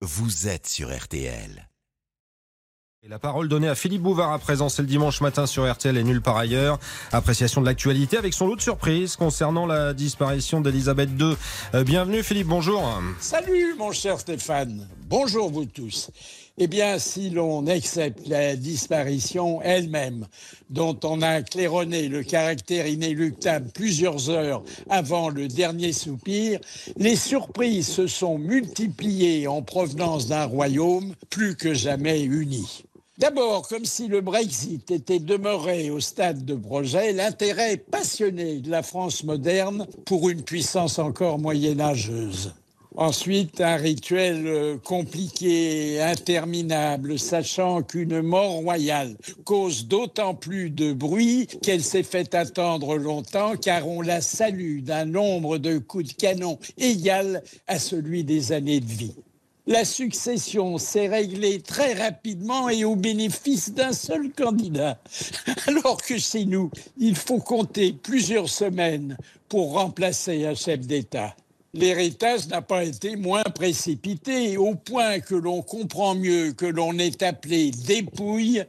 vous êtes sur RTL. Et la parole donnée à Philippe Bouvard à présent, c'est le dimanche matin sur RTL et nulle part ailleurs. Appréciation de l'actualité avec son lot de surprises concernant la disparition d'Elisabeth II. Euh, bienvenue Philippe, bonjour. Salut mon cher Stéphane, bonjour vous tous. Eh bien, si l'on accepte la disparition elle-même, dont on a claironné le caractère inéluctable plusieurs heures avant le dernier soupir, les surprises se sont multipliées en provenance d'un royaume plus que jamais uni. D'abord, comme si le Brexit était demeuré au stade de projet, l'intérêt passionné de la France moderne pour une puissance encore moyenâgeuse. Ensuite, un rituel euh, compliqué, interminable, sachant qu'une mort royale cause d'autant plus de bruit qu'elle s'est fait attendre longtemps, car on la salue d'un nombre de coups de canon égal à celui des années de vie la succession s'est réglée très rapidement et au bénéfice d'un seul candidat. Alors que chez nous, il faut compter plusieurs semaines pour remplacer un chef d'État. L'héritage n'a pas été moins précipité, au point que l'on comprend mieux que l'on est appelé dépouille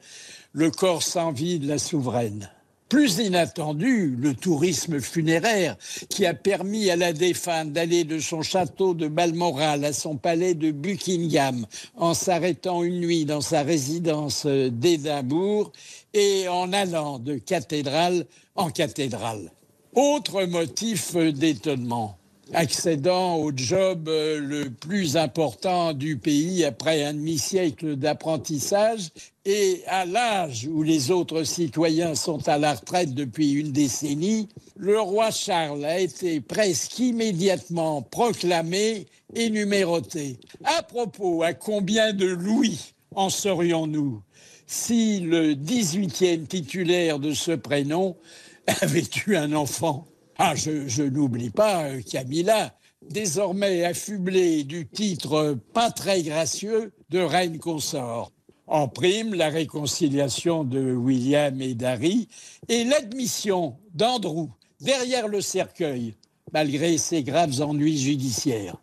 le corps sans vie de la souveraine. Plus inattendu, le tourisme funéraire qui a permis à la défunte d'aller de son château de Balmoral à son palais de Buckingham en s'arrêtant une nuit dans sa résidence d'Édimbourg et en allant de cathédrale en cathédrale. Autre motif d'étonnement, accédant au job euh, le plus important du pays après un demi-siècle d'apprentissage et à l'âge où les autres citoyens sont à la retraite depuis une décennie, le roi Charles a été presque immédiatement proclamé et numéroté. À propos, à combien de louis en serions-nous si le 18e titulaire de ce prénom avait eu un enfant? Ah, je, n'oublie pas euh, Camilla, désormais affublée du titre pas très gracieux de reine consort. En prime, la réconciliation de William et d'Harry et l'admission d'Andrew derrière le cercueil, malgré ses graves ennuis judiciaires.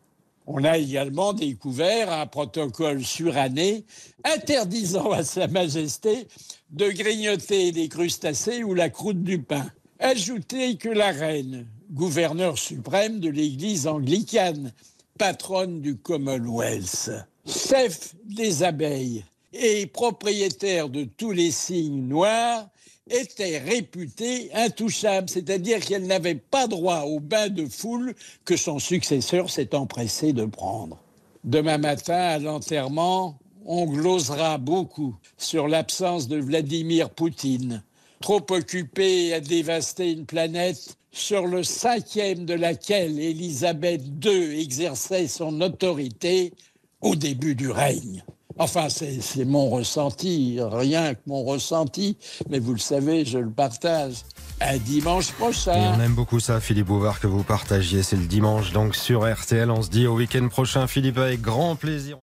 On a également découvert un protocole suranné interdisant à Sa Majesté de grignoter des crustacés ou la croûte du pain. Ajoutez que la reine, gouverneur suprême de l'Église anglicane, patronne du Commonwealth, chef des abeilles et propriétaire de tous les signes noirs, était réputée intouchable, c'est-à-dire qu'elle n'avait pas droit au bain de foule que son successeur s'est empressé de prendre. Demain matin, à l'enterrement, on glosera beaucoup sur l'absence de Vladimir Poutine, trop occupé à dévaster une planète sur le cinquième de laquelle Élisabeth II exerçait son autorité au début du règne. Enfin, c'est mon ressenti, rien que mon ressenti, mais vous le savez, je le partage. À dimanche prochain. Et on aime beaucoup ça, Philippe Bouvard, que vous partagiez. C'est le dimanche, donc sur RTL. On se dit au week-end prochain, Philippe, avec grand plaisir.